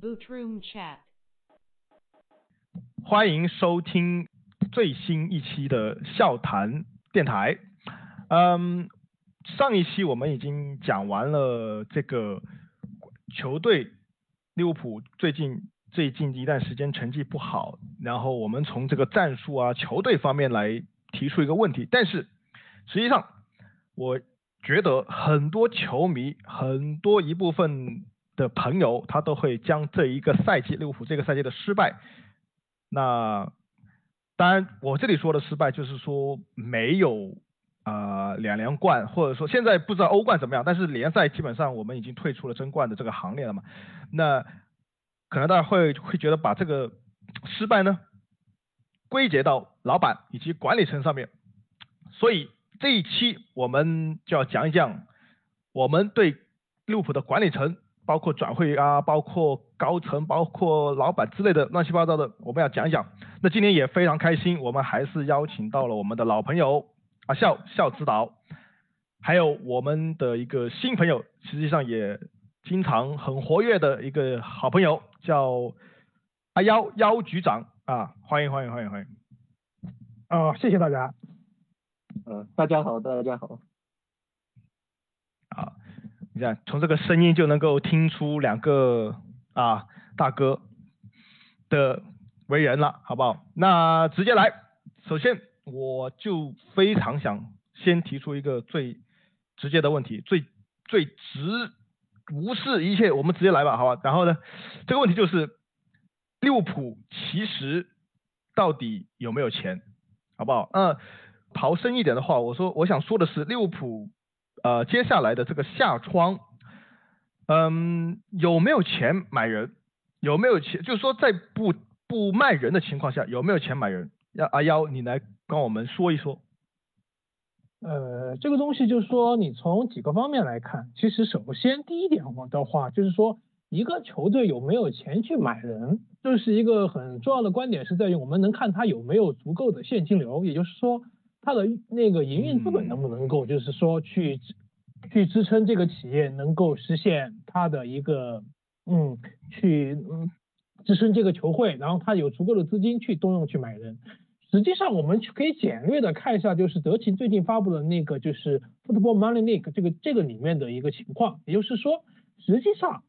Boot Room Chat。欢迎收听最新一期的笑谈电台。嗯，上一期我们已经讲完了这个球队利物浦最近最近一段时间成绩不好，然后我们从这个战术啊、球队方面来提出一个问题。但是实际上，我觉得很多球迷、很多一部分的朋友，他都会将这一个赛季利物浦这个赛季的失败。那当然，我这里说的失败就是说没有啊两连冠，或者说现在不知道欧冠怎么样，但是联赛基本上我们已经退出了争冠的这个行列了嘛。那可能大家会会觉得把这个失败呢归结到老板以及管理层上面，所以这一期我们就要讲一讲我们对利物浦的管理层。包括转会啊，包括高层，包括老板之类的乱七八糟的，我们要讲一讲。那今天也非常开心，我们还是邀请到了我们的老朋友啊笑笑指导，还有我们的一个新朋友，实际上也经常很活跃的一个好朋友，叫阿幺幺局长啊，欢迎欢迎欢迎欢迎。啊，谢谢大家。嗯，大家好，大家好。好。你看，从这个声音就能够听出两个啊大哥的为人了，好不好？那直接来，首先我就非常想先提出一个最直接的问题，最最直无视一切，我们直接来吧，好吧？然后呢，这个问题就是利物浦其实到底有没有钱，好不好？嗯，刨深一点的话，我说我想说的是利物浦。呃，接下来的这个下窗，嗯，有没有钱买人？有没有钱？就是说，在不不卖人的情况下，有没有钱买人？要阿幺，你来跟我们说一说。呃，这个东西就是说，你从几个方面来看，其实首先第一点的话，就是说，一个球队有没有钱去买人，这是一个很重要的观点，是在于我们能看他有没有足够的现金流，也就是说。他的那个营运资本能不能够，就是说去去支撑这个企业能够实现它的一个嗯，去嗯支撑这个球会，然后它有足够的资金去动用去买人。实际上我们去可以简略的看一下，就是德勤最近发布的那个就是 Football Money League 这个这个里面的一个情况，也就是说，实际上。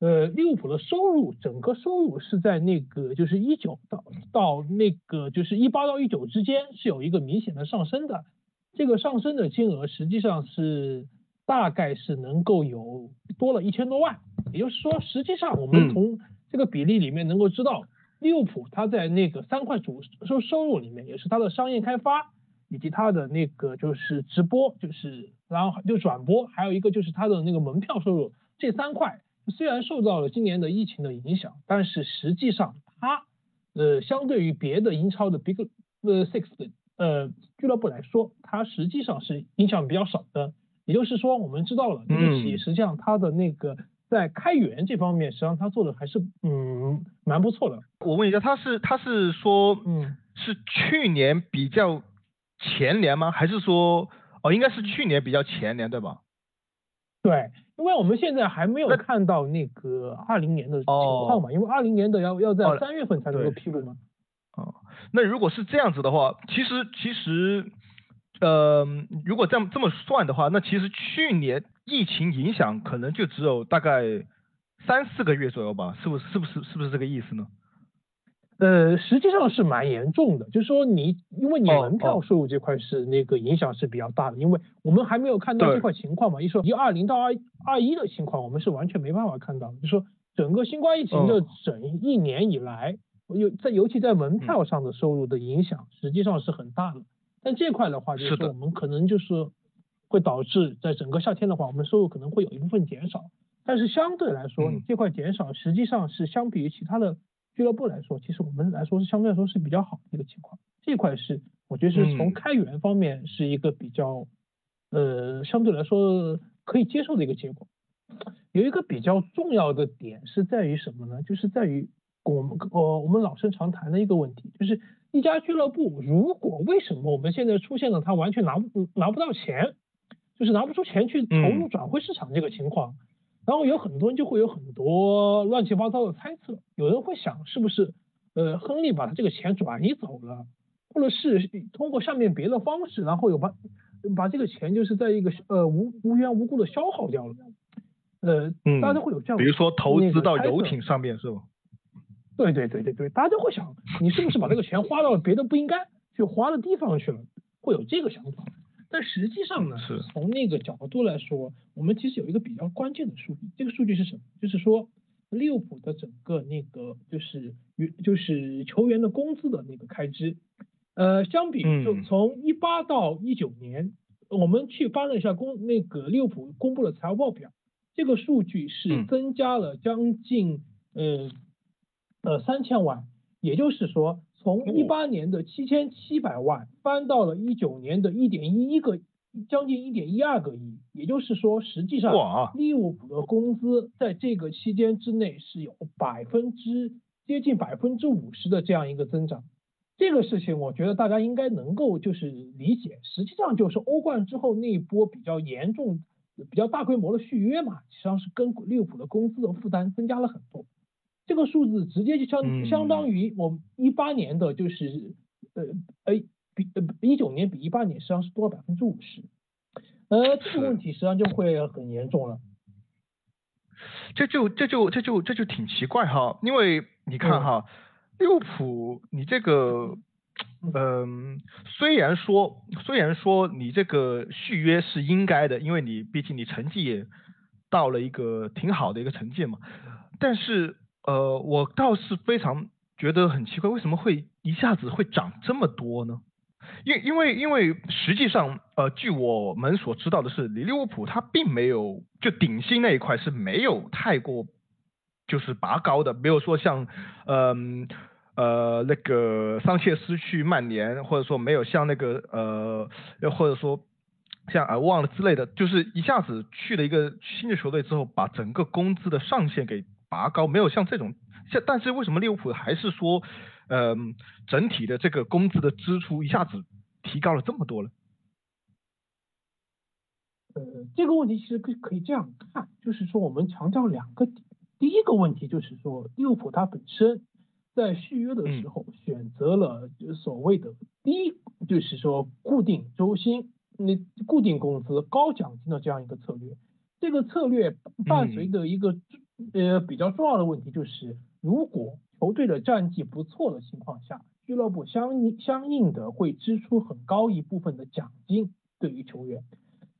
呃，利物浦的收入，整个收入是在那个就是一九到到那个就是一八到一九之间是有一个明显的上升的，这个上升的金额实际上是大概是能够有多了一千多万，也就是说，实际上我们从这个比例里面能够知道，利物浦它在那个三块主收收入里面，也是它的商业开发以及它的那个就是直播，就是然后就转播，还有一个就是它的那个门票收入这三块。虽然受到了今年的疫情的影响，但是实际上它，呃，相对于别的英超的 Big 呃 Six 的呃俱乐部来说，它实际上是影响比较少的。也就是说，我们知道了这个企业实际上它的那个在开源这方面，实际上它做的还是嗯蛮不错的。我问一下，他是他是说嗯是去年比较前年吗？还是说哦应该是去年比较前年对吧？对。因为我们现在还没有看到那个二零年的情况嘛，因为二零年的要要在三月份才能够披露嘛。哦，那如果是这样子的话，其实其实，呃，如果这么这么算的话，那其实去年疫情影响可能就只有大概三四个月左右吧，是不是是不是是不是这个意思呢？呃，实际上是蛮严重的，就是说你，因为你门票收入这块是那个影响是比较大的，因为我们还没有看到这块情况嘛。一说一二零到二二一的情况，我们是完全没办法看到。就说整个新冠疫情的整一年以来，尤在尤其在门票上的收入的影响，实际上是很大的。但这块的话，就是说我们可能就是会导致在整个夏天的话，我们收入可能会有一部分减少。但是相对来说，你这块减少实际上是相比于其他的。俱乐部来说，其实我们来说是相对来说是比较好的一个情况。这块是我觉得是从开源方面是一个比较，呃，相对来说可以接受的一个结果。有一个比较重要的点是在于什么呢？就是在于我们呃我们老生常谈的一个问题，就是一家俱乐部如果为什么我们现在出现了他完全拿不拿不到钱，就是拿不出钱去投入转会市场这个情况。然后有很多人就会有很多乱七八糟的猜测，有人会想是不是呃亨利把他这个钱转移走了，或者是通过上面别的方式，然后有把把这个钱就是在一个呃无无缘无故的消耗掉了，呃，大家会有这样，比如说投资到游艇上面是吧？对对对对对，大家都会想，你是不是把这个钱花到了别的不应该去花的地方去了？会有这个想法。但实际上呢，从那个角度来说，我们其实有一个比较关键的数据，这个数据是什么？就是说利物浦的整个那个就是就是球员的工资的那个开支，呃，相比就从一八到一九年，我们去翻了一下公那个利物浦公布的财务报表，这个数据是增加了将近呃呃三千万，也就是说。从一八年的七千七百万翻到了一九年的一点一一个，将近一点一二个亿，也就是说，实际上利物浦的工资在这个期间之内是有百分之接近百分之五十的这样一个增长。这个事情我觉得大家应该能够就是理解，实际上就是欧冠之后那一波比较严重、比较大规模的续约嘛，实际上是跟利物浦的工资的负担增加了很多。这个数字直接就相相当于我们一八年的，就是呃呃比呃一九年比一八年实际上是多了百分之五十，呃这个问题实际上就会很严重了。这就这就这就这就挺奇怪哈，因为你看哈，利物浦你这个嗯虽然说虽然说你这个续约是应该的，因为你毕竟你成绩也到了一个挺好的一个成绩嘛，但是。呃，我倒是非常觉得很奇怪，为什么会一下子会涨这么多呢？因因为因为实际上，呃，据我们所知道的是，利物浦它并没有就顶薪那一块是没有太过就是拔高的，没有说像，嗯呃那个桑切斯去曼联，或者说没有像那个呃，又或者说像啊忘了之类的，就是一下子去了一个新的球队之后，把整个工资的上限给。拔高没有像这种，像但是为什么利物浦还是说，呃，整体的这个工资的支出一下子提高了这么多呢？呃，这个问题其实可可以这样看，就是说我们强调两个点，第一个问题就是说利物浦它本身在续约的时候选择了所谓的低，就是说固定周薪、那固定工资、高奖金的这样一个策略，这个策略伴随着一个。呃，比较重要的问题就是，如果球队的战绩不错的情况下，俱乐部相应相应的会支出很高一部分的奖金对于球员。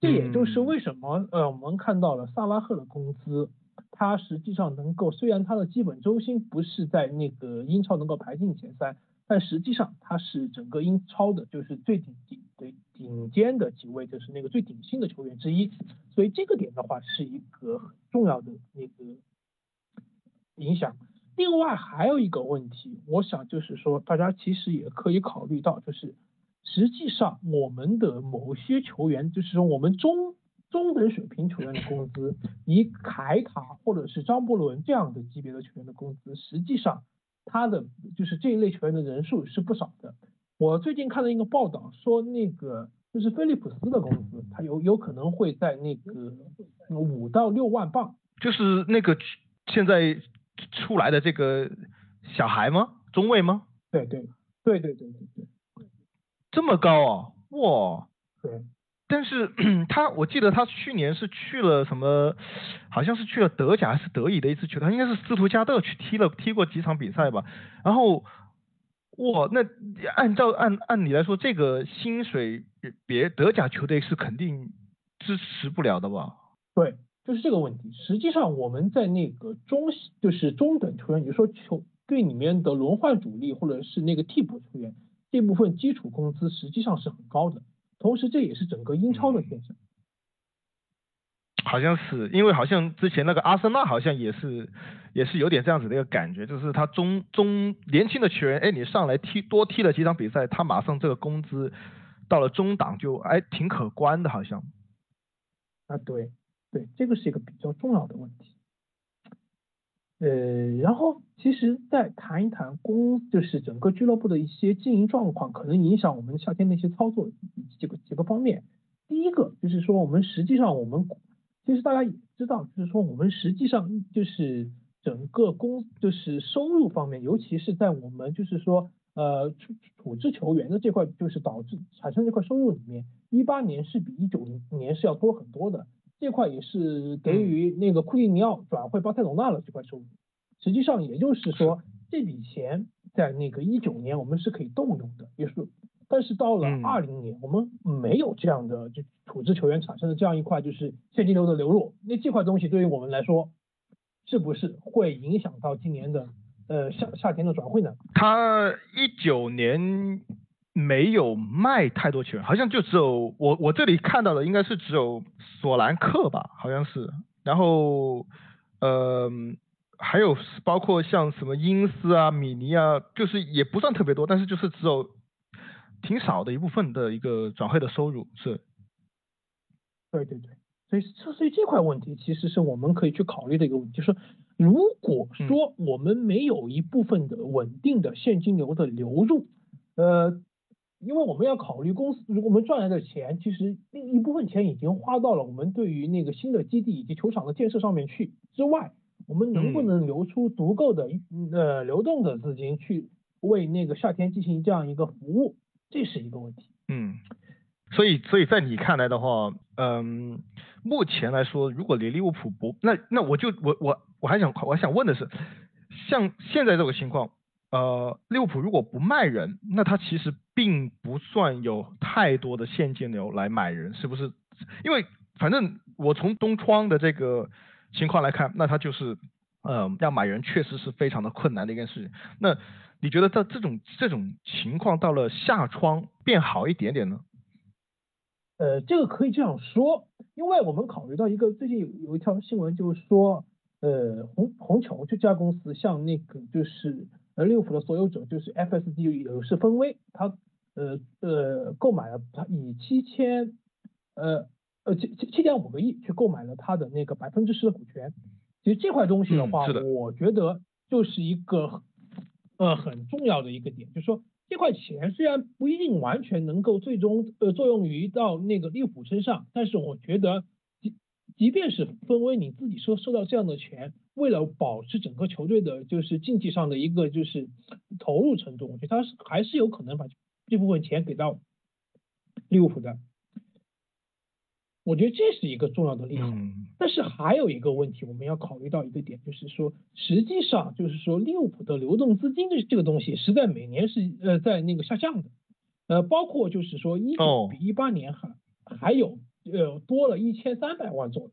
这也就是为什么呃，我们看到了萨拉赫的工资，他实际上能够，虽然他的基本周薪不是在那个英超能够排进前三，但实际上他是整个英超的就是最顶级对顶尖的几位，就是那个最顶薪的球员之一。所以这个点的话是一个很重要的那个。影响。另外还有一个问题，我想就是说，大家其实也可以考虑到，就是实际上我们的某些球员，就是说我们中中等水平球员的工资，以凯塔或者是张伯伦这样的级别的球员的工资，实际上他的就是这一类球员的人数是不少的。我最近看了一个报道，说那个就是菲利普斯的工资，他有有可能会在那个五到六万镑，就是那个现在。出来的这个小孩吗？中卫吗？对对对对对对对，这么高啊！哇，对。但是 他，我记得他去年是去了什么，好像是去了德甲还是德乙的一支球队，他应该是斯图加特去踢了踢过几场比赛吧。然后，哇，那按照按按理来说，这个薪水别德甲球队是肯定支持不了的吧？对。就是这个问题，实际上我们在那个中就是中等球员，比如说球队里面的轮换主力或者是那个替补球员，这部分基础工资实际上是很高的，同时这也是整个英超的现象。好像是，因为好像之前那个阿森纳好像也是也是有点这样子的一个感觉，就是他中中年轻的球员，哎，你上来踢多踢了几场比赛，他马上这个工资到了中档就哎挺可观的，好像。啊，对。对，这个是一个比较重要的问题。呃，然后其实再谈一谈公，就是整个俱乐部的一些经营状况，可能影响我们夏天的一些操作几个几个方面。第一个就是说，我们实际上我们其实大家也知道，就是说我们实际上就是整个公就是收入方面，尤其是在我们就是说呃处处置球员的这块，就是导致产生这块收入里面，一八年是比一九年是要多很多的。这块也是给予那个库蒂尼奥转会巴塞罗那了这块收入。实际上也就是说，这笔钱在那个一九年我们是可以动用的，也是。但是到了二零年，我们没有这样的就处置球员产生的这样一块就是现金流的流入。那这块东西对于我们来说，是不是会影响到今年的呃夏夏天的转会呢？他一九年没有卖太多球员，好像就只有我我这里看到的应该是只有索兰克吧，好像是。然后呃。还有包括像什么英斯啊、米尼啊，就是也不算特别多，但是就是只有挺少的一部分的一个转会的收入是。对对对，所以这所以这块问题其实是我们可以去考虑的一个问题，就是如果说我们没有一部分的稳定的现金流的流入，呃，因为我们要考虑公司，如果我们赚来的钱，其实另一部分钱已经花到了我们对于那个新的基地以及球场的建设上面去之外。我们能不能留出足够的呃流动的资金去为那个夏天进行这样一个服务，这是一个问题。嗯，所以所以在你看来的话，嗯，目前来说，如果连利物浦不，那那我就我我我还想我还想问的是，像现在这个情况，呃，利物浦如果不卖人，那他其实并不算有太多的现金流来买人，是不是？因为反正我从东窗的这个。情况来看，那他就是，呃，要买人确实是非常的困难的一件事情。那你觉得在这种这种情况到了夏窗变好一点点呢？呃，这个可以这样说，因为我们考虑到一个最近有有一条新闻，就是说，呃，红红球这家公司向那个就是呃利物浦的所有者就是 FSD 有是分威，他呃呃购买了他以七千呃。呃，七七七点五个亿去购买了他的那个百分之十的股权。其实这块东西的话，我觉得就是一个呃很重要的一个点，就是说这块钱虽然不一定完全能够最终呃作用于到那个利物浦身上，但是我觉得即即便是分威你自己收收到这样的钱，为了保持整个球队的就是竞技上的一个就是投入程度，我觉得他是还是有可能把这部分钱给到利物浦的。我觉得这是一个重要的利好，但是还有一个问题，我们要考虑到一个点，就是说，实际上就是说，利物浦的流动资金这这个东西，实在每年是呃在那个下降的，呃，包括就是说一九比一八年还还有呃多了一千三百万左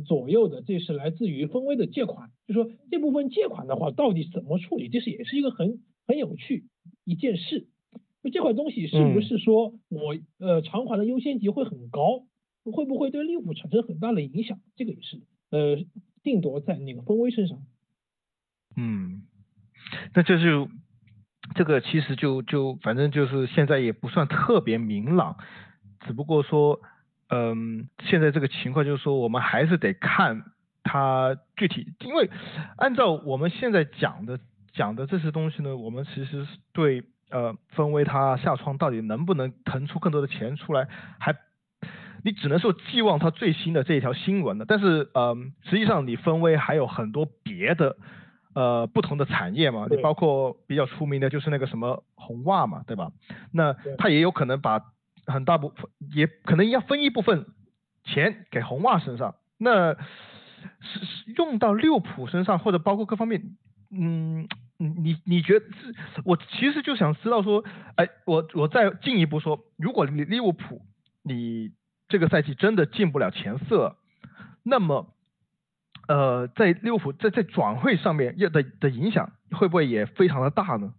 左右的，这是来自于分威的借款，就说这部分借款的话，到底怎么处理，这是也是一个很很有趣一件事，就这块东西是不是说我呃偿还的优先级会很高？会不会对利物浦产生很大的影响？这个也是呃定夺在那个分威身上。嗯，那这就这个其实就就反正就是现在也不算特别明朗，只不过说嗯现在这个情况就是说我们还是得看它具体，因为按照我们现在讲的讲的这些东西呢，我们其实是对呃分威它下窗到底能不能腾出更多的钱出来还。你只能说寄望它最新的这一条新闻的，但是呃，实际上你分威还有很多别的呃不同的产业嘛，你包括比较出名的就是那个什么红袜嘛，对吧？那他也有可能把很大部分，也可能要分一部分钱给红袜身上，那是是用到利物浦身上或者包括各方面，嗯，你你觉得是？我其实就想知道说，哎，我我再进一步说，如果利利物浦你。这个赛季真的进不了前四，那么，呃，在利物浦在在转会上面要的的影响会不会也非常的大呢？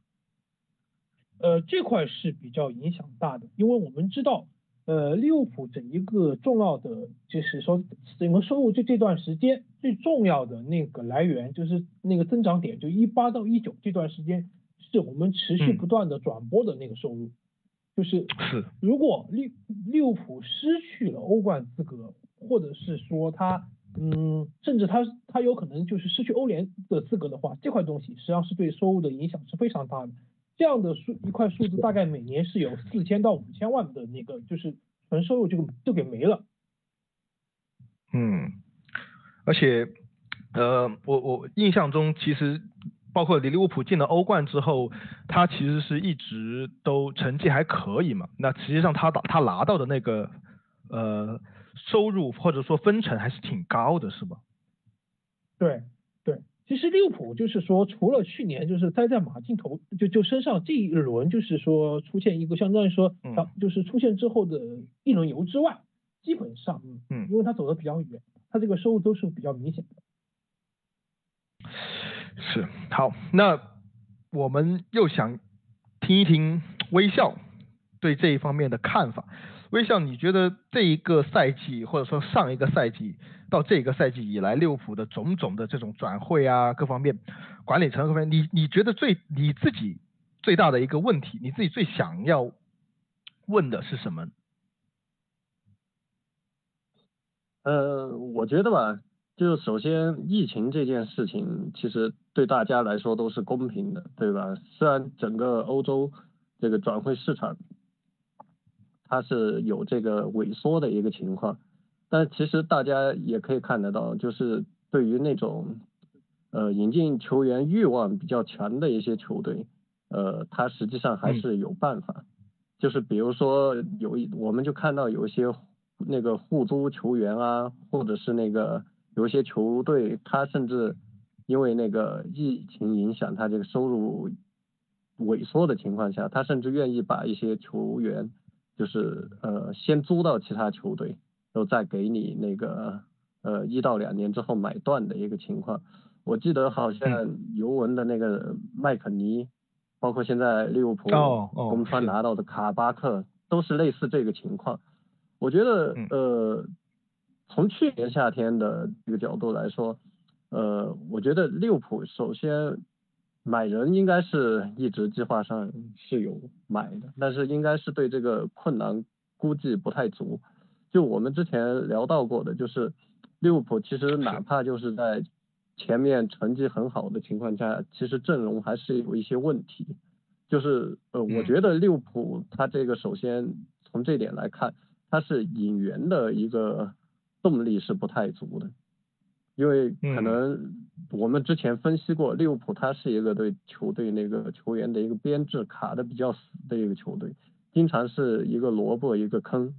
呃，这块是比较影响大的，因为我们知道，呃，利物浦整一个重要的就是说整个收入这这段时间最重要的那个来源就是那个增长点，就一八到一九这段时间是我们持续不断的转播的那个收入。就是是，如果利利物浦失去了欧冠资格，或者是说他，嗯，甚至他他有可能就是失去欧联的资格的话，这块东西实际上是对收入的影响是非常大的。这样的数一块数字大概每年是有四千到五千万的那个就是纯收入就就给没了。嗯，而且呃，我我印象中其实包括利物浦进了欧冠之后，他其实是一直都成绩还可以嘛。那实际上他打他拿到的那个呃收入或者说分成还是挺高的，是吧？对对，其实利物浦就是说，除了去年就是栽在马竞头就就身上这一轮就是说出现一个相当于说，就是出现之后的一轮游之外，基本上嗯，因为他走的比较远，他这个收入都是比较明显的。是好，那我们又想听一听微笑对这一方面的看法。微笑，你觉得这一个赛季或者说上一个赛季到这个赛季以来，利物浦的种种的这种转会啊，各方面管理层各方面，你你觉得最你自己最大的一个问题，你自己最想要问的是什么？呃，我觉得吧，就是首先疫情这件事情，其实对大家来说都是公平的，对吧？虽然整个欧洲这个转会市场。它是有这个萎缩的一个情况，但其实大家也可以看得到，就是对于那种呃引进球员欲望比较强的一些球队，呃，它实际上还是有办法，就是比如说有一我们就看到有一些那个互租球员啊，或者是那个有一些球队，他甚至因为那个疫情影响，他这个收入萎缩的情况下，他甚至愿意把一些球员。就是呃，先租到其他球队，然后再给你那个呃一到两年之后买断的一个情况。我记得好像尤文的那个麦肯尼，包括现在利物浦公川拿到的卡巴克，都是类似这个情况。我觉得呃，从去年夏天的这个角度来说，呃，我觉得利物浦首先。买人应该是一直计划上是有买的，但是应该是对这个困难估计不太足。就我们之前聊到过的，就是利物浦其实哪怕就是在前面成绩很好的情况下，其实阵容还是有一些问题。就是呃，我觉得利物浦他这个首先从这点来看，他是引援的一个动力是不太足的。因为可能我们之前分析过，利物浦它是一个对球队那个球员的一个编制卡的比较死的一个球队，经常是一个萝卜一个坑。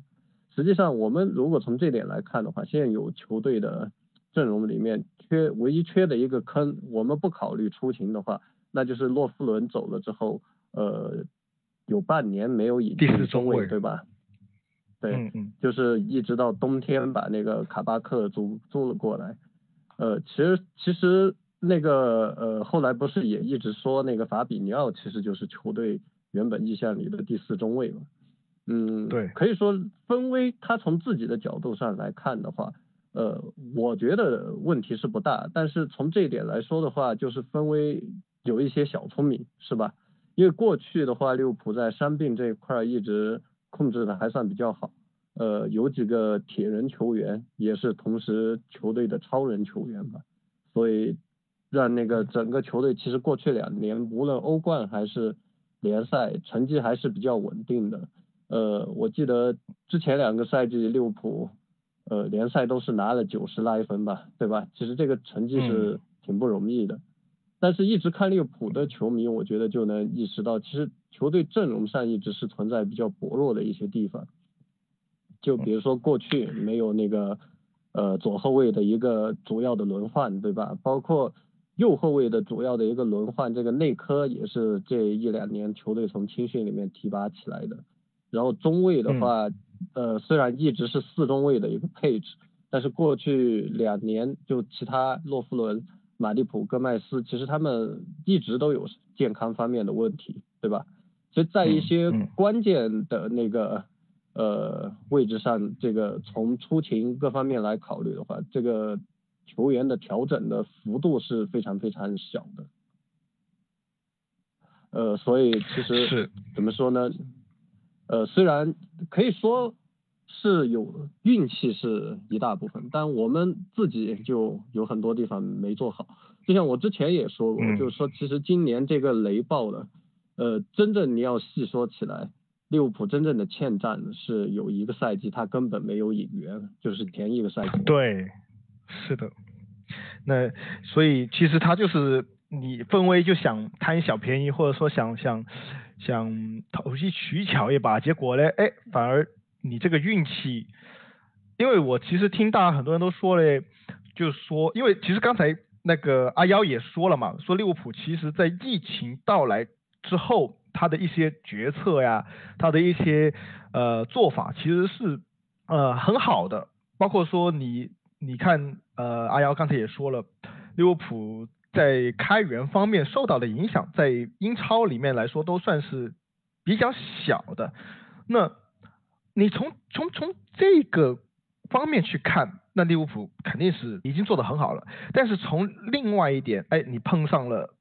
实际上，我们如果从这点来看的话，现在有球队的阵容里面缺唯一缺的一个坑，我们不考虑出勤的话，那就是洛夫伦走了之后，呃，有半年没有引进中卫，对吧？对，就是一直到冬天把那个卡巴克租租了过来。呃，其实其实那个呃，后来不是也一直说那个法比尼奥其实就是球队原本意向里的第四中卫嘛？嗯，对，可以说分威他从自己的角度上来看的话，呃，我觉得问题是不大，但是从这一点来说的话，就是分威有一些小聪明，是吧？因为过去的话，利物浦在伤病这一块一直控制的还算比较好。呃，有几个铁人球员也是同时球队的超人球员吧，所以让那个整个球队其实过去两年无论欧冠还是联赛成绩还是比较稳定的。呃，我记得之前两个赛季利物浦呃联赛都是拿了九十来分吧，对吧？其实这个成绩是挺不容易的。但是，一直看利物浦的球迷，我觉得就能意识到，其实球队阵容上一直是存在比较薄弱的一些地方。就比如说过去没有那个呃左后卫的一个主要的轮换，对吧？包括右后卫的主要的一个轮换，这个内科也是这一两年球队从青训里面提拔起来的。然后中卫的话，呃虽然一直是四中卫的一个配置，但是过去两年就其他洛夫伦、马利普、戈麦斯，其实他们一直都有健康方面的问题，对吧？其实，在一些关键的那个。呃，位置上这个从出勤各方面来考虑的话，这个球员的调整的幅度是非常非常小的。呃，所以其实怎么说呢？呃，虽然可以说是有运气是一大部分，但我们自己就有很多地方没做好。就像我之前也说过，就是说其实今年这个雷暴的，呃，真正你要细说起来。利物浦真正的欠战是有一个赛季他根本没有引援，就是前一个赛季。对，是的。那所以其实他就是你分威就想贪小便宜，或者说想想想投机取巧一把，结果呢，哎，反而你这个运气，因为我其实听大家很多人都说嘞，就是说，因为其实刚才那个阿幺也说了嘛，说利物浦其实在疫情到来之后，他的一些决策呀，他的一些呃做法其实是呃很好的，包括说你你看。呃，阿瑶刚才也说了，利物浦在开源方面受到的影响，在英超里面来说都算是比较小的。那你从从从这个方面去看，那利物浦肯定是已经做得很好了。但是从另外一点，哎，你碰上了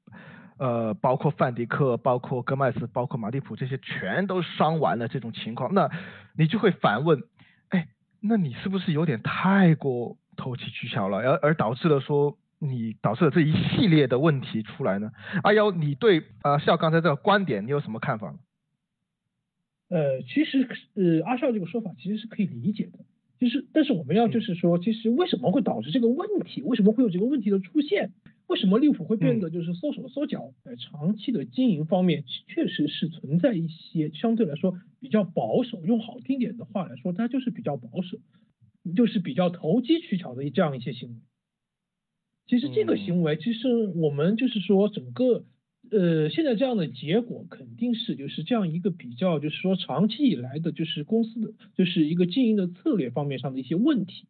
呃，包括范迪克、包括戈麦斯、包括马蒂普这些全都伤完了这种情况，那你就会反问，哎，那你是不是有点太过？投机取巧了，而而导致了说你导致了这一系列的问题出来呢？阿幺，你对呃笑刚才这个观点你有什么看法？呃，其实呃阿笑这个说法其实是可以理解的，就是但是我们要就是说，其实为什么会导致这个问题？为什么会有这个问题的出现？为什么利物浦会变得就是缩手缩脚？在长期的经营方面，确实是存在一些相对来说比较保守，用好听点的话来说，它就是比较保守。就是比较投机取巧的这样一些行为，其实这个行为，其实我们就是说整个呃现在这样的结果肯定是就是这样一个比较就是说长期以来的就是公司的就是一个经营的策略方面上的一些问题，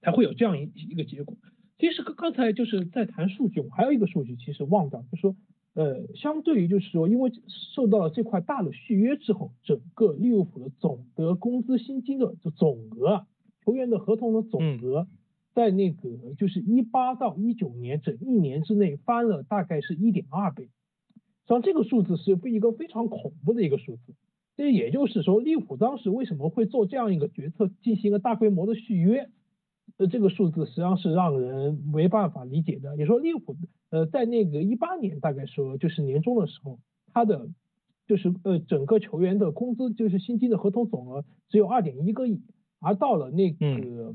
才会有这样一一个结果。其实刚刚才就是在谈数据，我还有一个数据其实忘掉，就是说呃相对于就是说因为受到了这块大的续约之后，整个利物浦的总的工资薪金的就总额。球员的合同的总额，在那个就是一八到一九年整一年之内翻了大概是一点二倍，像这个数字是一个非常恐怖的一个数字。这也就是说，利物浦当时为什么会做这样一个决策，进行一个大规模的续约？呃，这个数字实际上是让人没办法理解的。也说利物浦呃在那个一八年大概说就是年终的时候，他的就是呃整个球员的工资就是薪金的合同总额只有二点一个亿。而到了那个，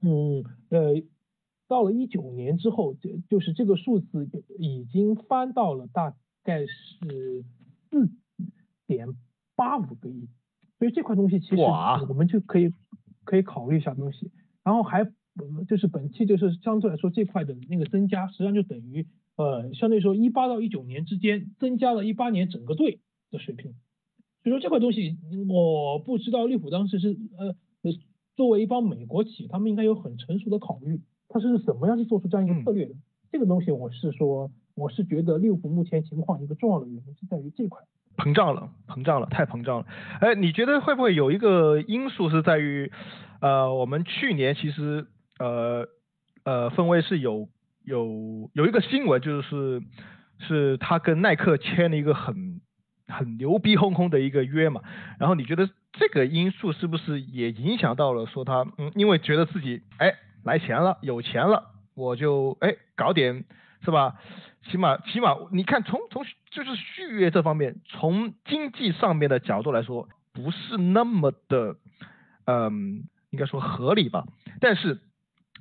嗯呃，到了一九年之后，就就是这个数字已经翻到了大概是四点八五个亿，所以这块东西其实我们就可以可以考虑一下东西。然后还就是本期就是相对来说这块的那个增加，实际上就等于呃相对说一八到一九年之间增加了一八年整个队的水平。所以说这块东西我不知道利普当时是呃。作为一帮美国企业，他们应该有很成熟的考虑，他是怎么样去做出这样一个策略的？这个东西我是说，我是觉得利物浦目前情况一个重要的原因是在于这块膨胀了，膨胀了，太膨胀了。哎，你觉得会不会有一个因素是在于，呃，我们去年其实呃呃分位是有有有一个新闻，就是是他跟耐克签了一个很很牛逼哄哄的一个约嘛，然后你觉得？这个因素是不是也影响到了说他嗯，因为觉得自己哎来钱了，有钱了，我就哎搞点是吧？起码起码你看从从就是续约这方面，从经济上面的角度来说，不是那么的嗯，应该说合理吧？但是。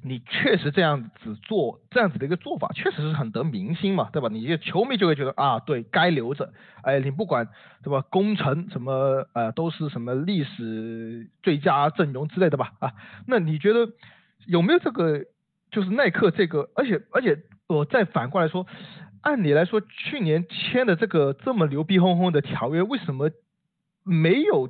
你确实这样子做，这样子的一个做法，确实是很得民心嘛，对吧？你球迷就会觉得啊，对该留着，哎，你不管对吧？工程什么呃，都是什么历史最佳阵容之类的吧？啊，那你觉得有没有这个就是耐克这个？而且而且我再反过来说，按理来说去年签的这个这么牛逼哄哄的条约，为什么没有？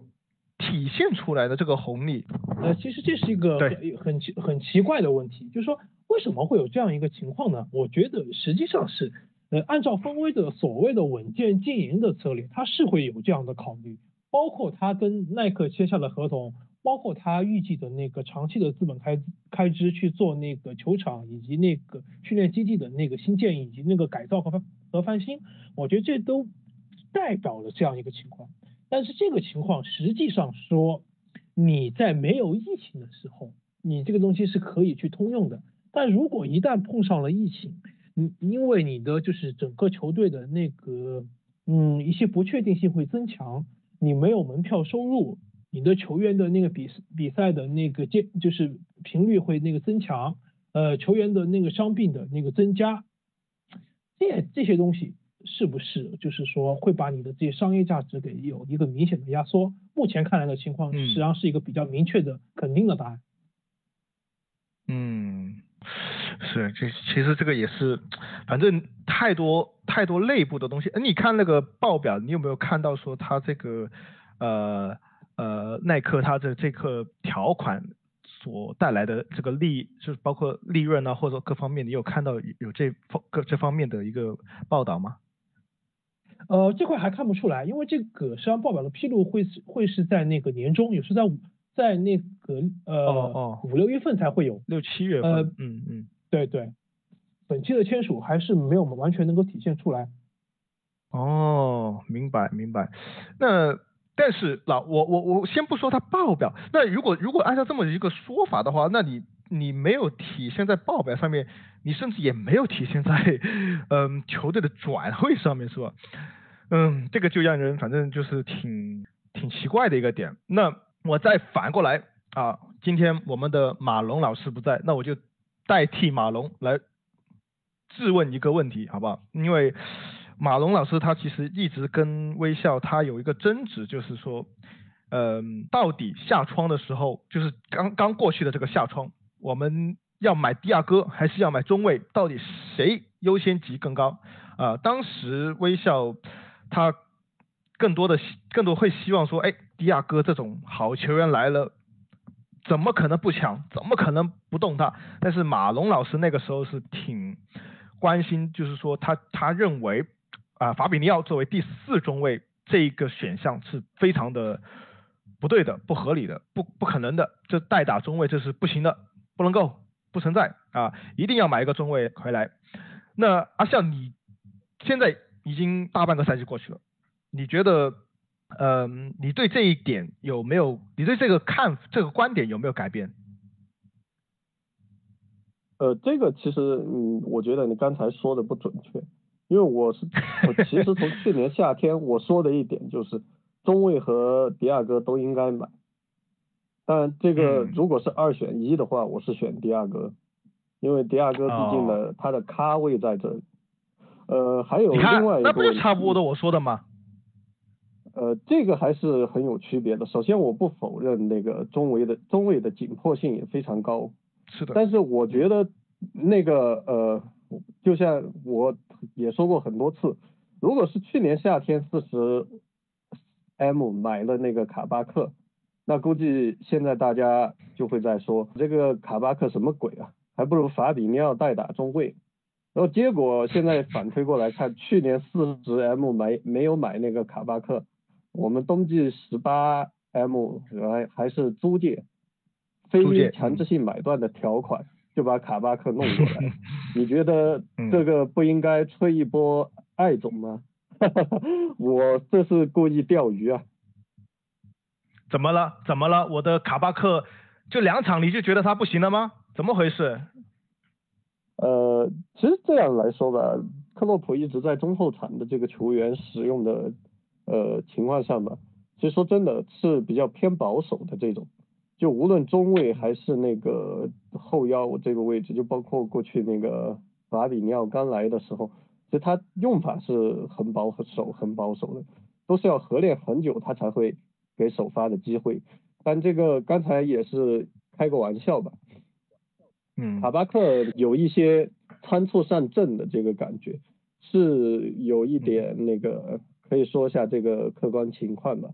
体现出来的这个红利，呃，其实这是一个很很奇很奇怪的问题，就是说为什么会有这样一个情况呢？我觉得实际上是，呃，按照丰威的所谓的稳健经营的策略，他是会有这样的考虑，包括他跟耐克签下的合同，包括他预计的那个长期的资本开开支去做那个球场以及那个训练基地的那个新建以及那个改造和翻和翻新，我觉得这都代表了这样一个情况。但是这个情况实际上说，你在没有疫情的时候，你这个东西是可以去通用的。但如果一旦碰上了疫情，你因为你的就是整个球队的那个嗯一些不确定性会增强，你没有门票收入，你的球员的那个比比赛的那个阶就是频率会那个增强，呃，球员的那个伤病的那个增加，这这些东西是不是就是说会把你的这些商业价值给有一个明显的压缩？目前看来的情况，实际上是一个比较明确的肯定的答案。嗯，是，这其实这个也是，反正太多太多内部的东西。哎，你看那个报表，你有没有看到说它这个呃呃耐克它的这个条款所带来的这个利，就是包括利润啊或者各方面，你有看到有这方各这方面的一个报道吗？呃，这块还看不出来，因为这个实际上报表的披露会会是在那个年终，也是在五。在那个呃五六月份才会有六七月份，嗯嗯，对对，本期的签署还是没有完全能够体现出来。哦，明白明白。那但是老我我我先不说它报表，那如果如果按照这么一个说法的话，那你你没有体现在报表上面，你甚至也没有体现在嗯球队的转会上面是吧？嗯，这个就让人反正就是挺挺奇怪的一个点。那我再反过来啊，今天我们的马龙老师不在，那我就代替马龙来质问一个问题，好不好？因为马龙老师他其实一直跟微笑他有一个争执，就是说，嗯，到底下窗的时候，就是刚刚过去的这个下窗，我们要买迪亚哥还是要买中卫？到底谁优先级更高？啊，当时微笑他。更多的更多会希望说，哎，迪亚哥这种好球员来了，怎么可能不抢？怎么可能不动他？但是马龙老师那个时候是挺关心，就是说他他认为啊，法比尼奥作为第四中卫这一个选项是非常的不对的、不合理的、不不可能的，这代打中卫这是不行的，不能够不存在啊，一定要买一个中卫回来。那阿笑，你现在已经大半个赛季过去了。你觉得，嗯，你对这一点有没有？你对这个看这个观点有没有改变？呃，这个其实，嗯，我觉得你刚才说的不准确，因为我是，我其实从去年夏天我说的一点就是，中卫和迪亚哥都应该买，但这个如果是二选一的话，我是选迪亚哥，因为迪亚哥毕竟呢，他的咖位在这里。呃，还有另外一个，那不是差不多的我说的吗？呃，这个还是很有区别的。首先，我不否认那个中卫的中卫的紧迫性也非常高，是的。但是我觉得那个呃，就像我也说过很多次，如果是去年夏天四十 M 买了那个卡巴克，那估计现在大家就会在说这个卡巴克什么鬼啊，还不如法比尼奥代打中卫。然后结果现在反推过来看，去年四十 M 买没有买那个卡巴克。我们冬季十八 M 还还是租借，非强制性买断的条款，就把卡巴克弄过来。你觉得这个不应该吹一波爱总吗？我这是故意钓鱼啊！怎么了？怎么了？我的卡巴克就两场你就觉得他不行了吗？怎么回事？呃，其实这样来说吧，克洛普一直在中后场的这个球员使用的。呃，情况上吧，其实说真的是比较偏保守的这种，就无论中卫还是那个后腰这个位置，就包括过去那个法比尼奥刚来的时候，其实他用法是很保守、很保守的，都是要合练很久他才会给首发的机会。但这个刚才也是开个玩笑吧，嗯，卡巴克有一些仓促上阵的这个感觉，是有一点那个。可以说一下这个客观情况吧。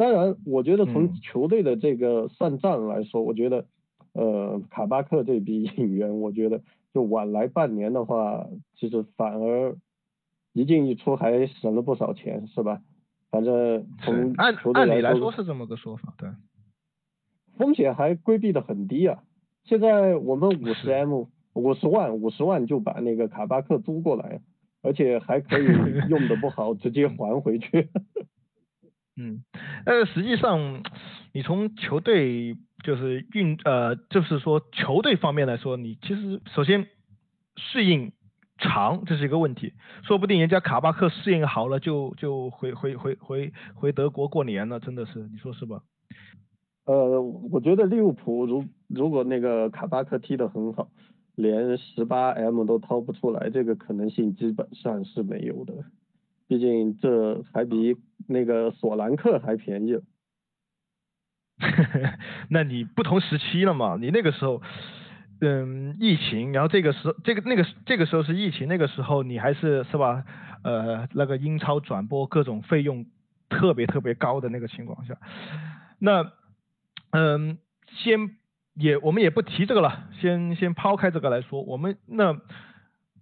当然，我觉得从球队的这个算账来说，我觉得，呃，卡巴克这笔引援，我觉得就晚来半年的话，其实反而一进一出还省了不少钱，是吧？反正从按按理来说是这么个说法，对。风险还规避的很低啊！现在我们五十 M 五十万五十万就把那个卡巴克租过来。而且还可以用的不好，直接还回去。嗯，呃，实际上，你从球队就是运呃，就是说球队方面来说，你其实首先适应长，这是一个问题。说不定人家卡巴克适应好了，就就回回回回回德国过年了，真的是，你说是吧？呃，我觉得利物浦如如果那个卡巴克踢得很好，连十八 M 都掏不出来，这个可能性基本上是没有的。毕竟这还比那个索兰克还便宜。那你不同时期了嘛？你那个时候，嗯，疫情，然后这个时候，这个那个这个时候是疫情，那个时候你还是是吧？呃，那个英超转播各种费用特别特别高的那个情况下，那，嗯，先也我们也不提这个了，先先抛开这个来说，我们那。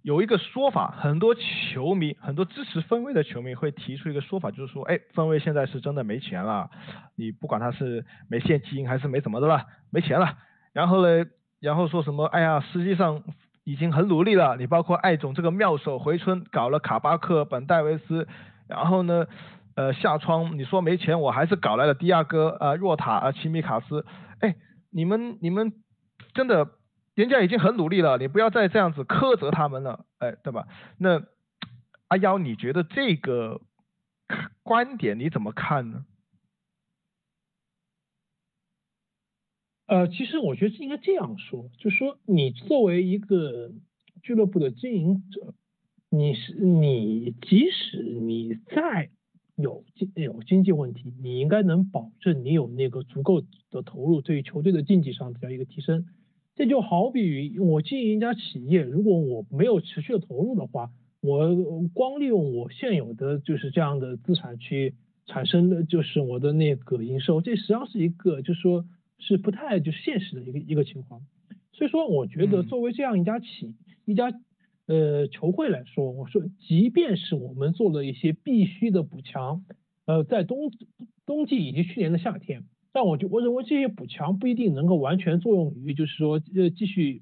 有一个说法，很多球迷，很多支持分位的球迷会提出一个说法，就是说，哎，分位现在是真的没钱了，你不管他是没现金还是没怎么的了，没钱了。然后呢，然后说什么，哎呀，实际上已经很努力了。你包括艾总这个妙手回春，搞了卡巴克、本戴维斯，然后呢，呃，下窗你说没钱，我还是搞来了迪亚哥、啊，若塔、啊，奇米卡斯。哎，你们你们真的。人家已经很努力了，你不要再这样子苛责他们了，哎，对吧？那阿幺，你觉得这个观点你怎么看呢？呃，其实我觉得应该这样说，就说你作为一个俱乐部的经营者，你是你即使你再有经有经济问题，你应该能保证你有那个足够的投入，对于球队的竞技上的这样一个提升。这就好比于我经营一家企业，如果我没有持续的投入的话，我光利用我现有的就是这样的资产去产生的就是我的那个营收，这实际上是一个就是说是不太就是现实的一个一个情况。所以说，我觉得作为这样一家企一家呃球会来说，我说即便是我们做了一些必须的补强，呃，在冬冬季以及去年的夏天。但我就我认为这些补强不一定能够完全作用于，就是说呃继续，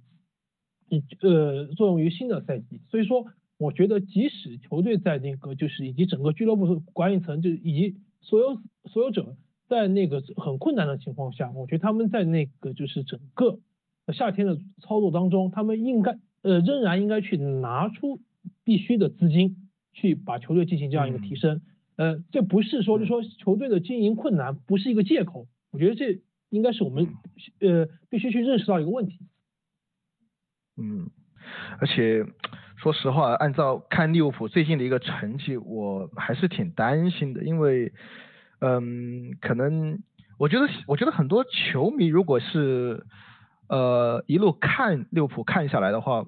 呃作用于新的赛季。所以说，我觉得即使球队在那个就是以及整个俱乐部管理层就以及所有所有者在那个很困难的情况下，我觉得他们在那个就是整个夏天的操作当中，他们应该呃仍然应该去拿出必须的资金去把球队进行这样一个提升。呃，这不是说就说球队的经营困难不是一个借口。我觉得这应该是我们呃必须去认识到一个问题。嗯，而且说实话，按照看利物浦最近的一个成绩，我还是挺担心的，因为嗯，可能我觉得我觉得很多球迷如果是呃一路看利物浦看下来的话，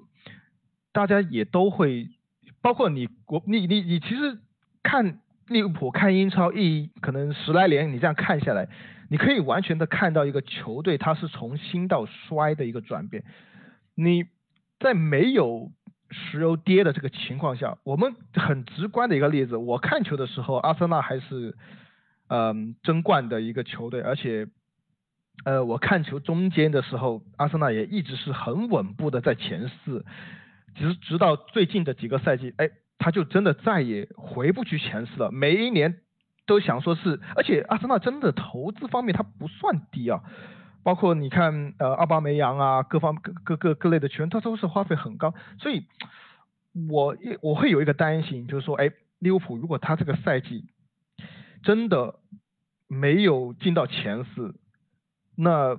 大家也都会，包括你国你你你其实看利物浦看英超一可能十来年，你这样看下来。你可以完全的看到一个球队，它是从兴到衰的一个转变。你在没有石油跌的这个情况下，我们很直观的一个例子，我看球的时候，阿森纳还是嗯争冠的一个球队，而且呃我看球中间的时候，阿森纳也一直是很稳步的在前四，直直到最近的几个赛季，哎，他就真的再也回不去前四了，每一年。都想说是，而且阿森纳真的投资方面它不算低啊，包括你看呃奥巴梅扬啊，各方各各各各类的球员，他都是花费很高，所以我我会有一个担心，就是说，哎，利物浦如果他这个赛季真的没有进到前四，那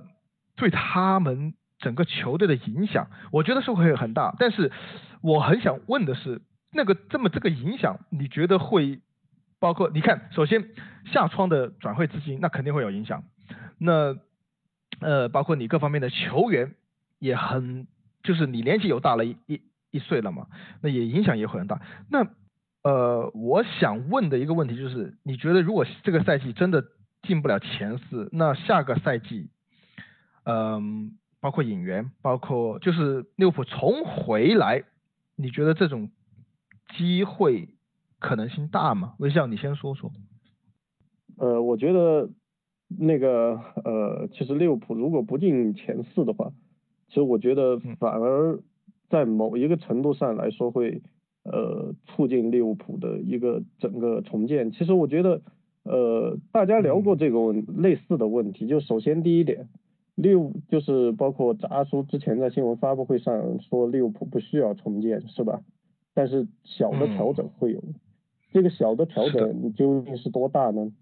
对他们整个球队的影响，我觉得是会很大。但是我很想问的是，那个这么这个影响，你觉得会？包括你看，首先下窗的转会资金那肯定会有影响，那呃包括你各方面的球员也很，就是你年纪又大了一一一岁了嘛，那也影响也会很大。那呃我想问的一个问题就是，你觉得如果这个赛季真的进不了前四，那下个赛季，嗯包括引援，包括就是利物浦重回来，你觉得这种机会？可能性大吗？微笑，你先说说。呃，我觉得那个呃，其实利物浦如果不进前四的话，其实我觉得反而在某一个程度上来说会呃促进利物浦的一个整个重建。其实我觉得呃大家聊过这个类似的问题，就首先第一点，利物就是包括阿叔之前在新闻发布会上说利物浦不需要重建，是吧？但是小的调整会有。这个小的调整究竟是多大呢？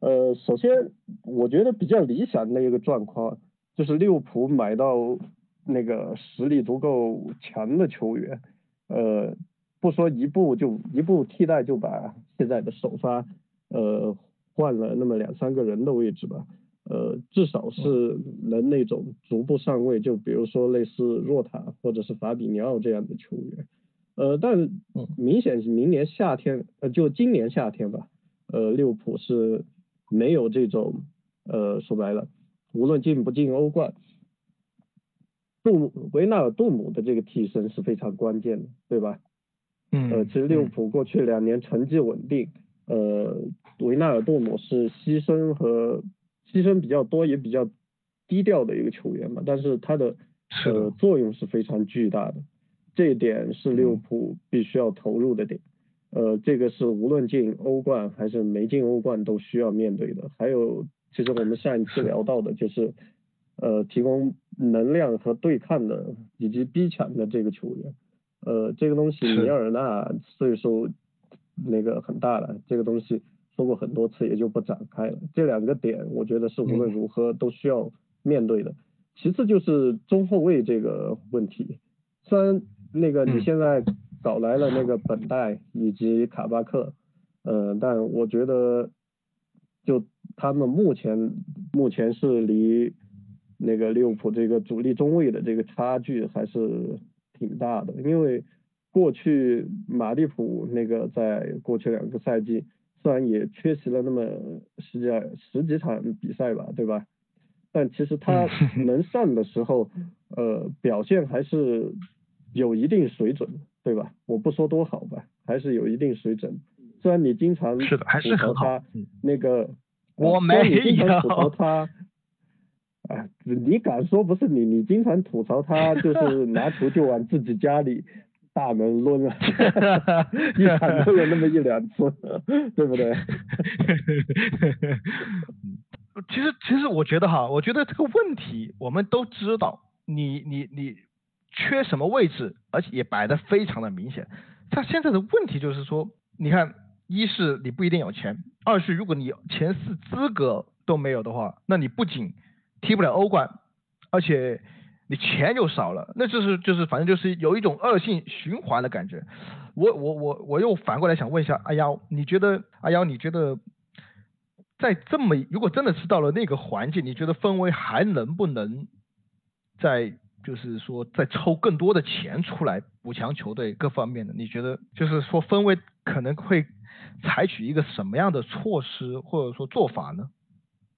呃，首先我觉得比较理想的一个状况就是利物浦买到那个实力足够强的球员，呃，不说一步就一步替代就把现在的首发呃换了那么两三个人的位置吧，呃，至少是能那种逐步上位，就比如说类似若塔或者是法比尼奥这样的球员。呃，但明显明年夏天，呃，就今年夏天吧，呃，利物浦是没有这种，呃，说白了，无论进不进欧冠，杜姆维纳尔杜姆的这个替身是非常关键的，对吧？嗯。呃，其实利物浦过去两年成绩稳定，呃，维纳尔杜姆是牺牲和牺牲比较多，也比较低调的一个球员嘛，但是他的呃作用是非常巨大的。这一点是利物浦必须要投入的点，呃，这个是无论进欧冠还是没进欧冠都需要面对的。还有，其实我们上一次聊到的就是，呃，提供能量和对抗的以及逼抢的这个球员，呃，这个东西米尔纳岁数那个很大了，这个东西说过很多次也就不展开了。这两个点我觉得是无论如何都需要面对的。其次就是中后卫这个问题，虽然。那个你现在找来了那个本代以及卡巴克，呃，但我觉得就他们目前目前是离那个利物浦这个主力中卫的这个差距还是挺大的，因为过去马利普那个在过去两个赛季虽然也缺席了那么十几十几场比赛吧，对吧？但其实他 能上的时候，呃，表现还是。有一定水准，对吧？我不说多好吧，还是有一定水准。虽然你经常是的，还是很好。那个我没有吐槽他，哎，你敢说不是你？你经常吐槽他，就是拿球就往自己家里大门抡啊，一场都有那么一两次，对不对？其实，其实我觉得哈，我觉得这个问题我们都知道，你你你。缺什么位置，而且也摆的非常的明显。他现在的问题就是说，你看，一是你不一定有钱，二是如果你前四资格都没有的话，那你不仅踢不了欧冠，而且你钱又少了，那就是就是反正就是有一种恶性循环的感觉。我我我我又反过来想问一下阿幺，你觉得阿幺你觉得在这么如果真的是到了那个环境，你觉得氛围还能不能在？就是说，再抽更多的钱出来补强球队各方面的，你觉得就是说分位可能会采取一个什么样的措施或者说做法呢？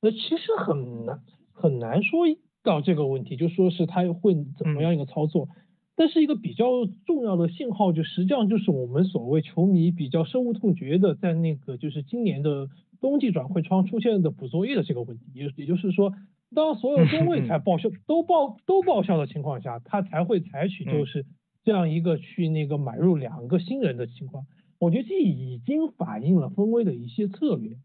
呃，其实很难很难说到这个问题，就说是他会怎么样一个操作。但是一个比较重要的信号，就实际上就是我们所谓球迷比较深恶痛绝的，在那个就是今年的冬季转会窗出现的补作业的这个问题，也也就是说。当所有中卫才报销都报都报销的情况下，他才会采取就是这样一个去那个买入两个新人的情况。我觉得这已经反映了分威的一些策略。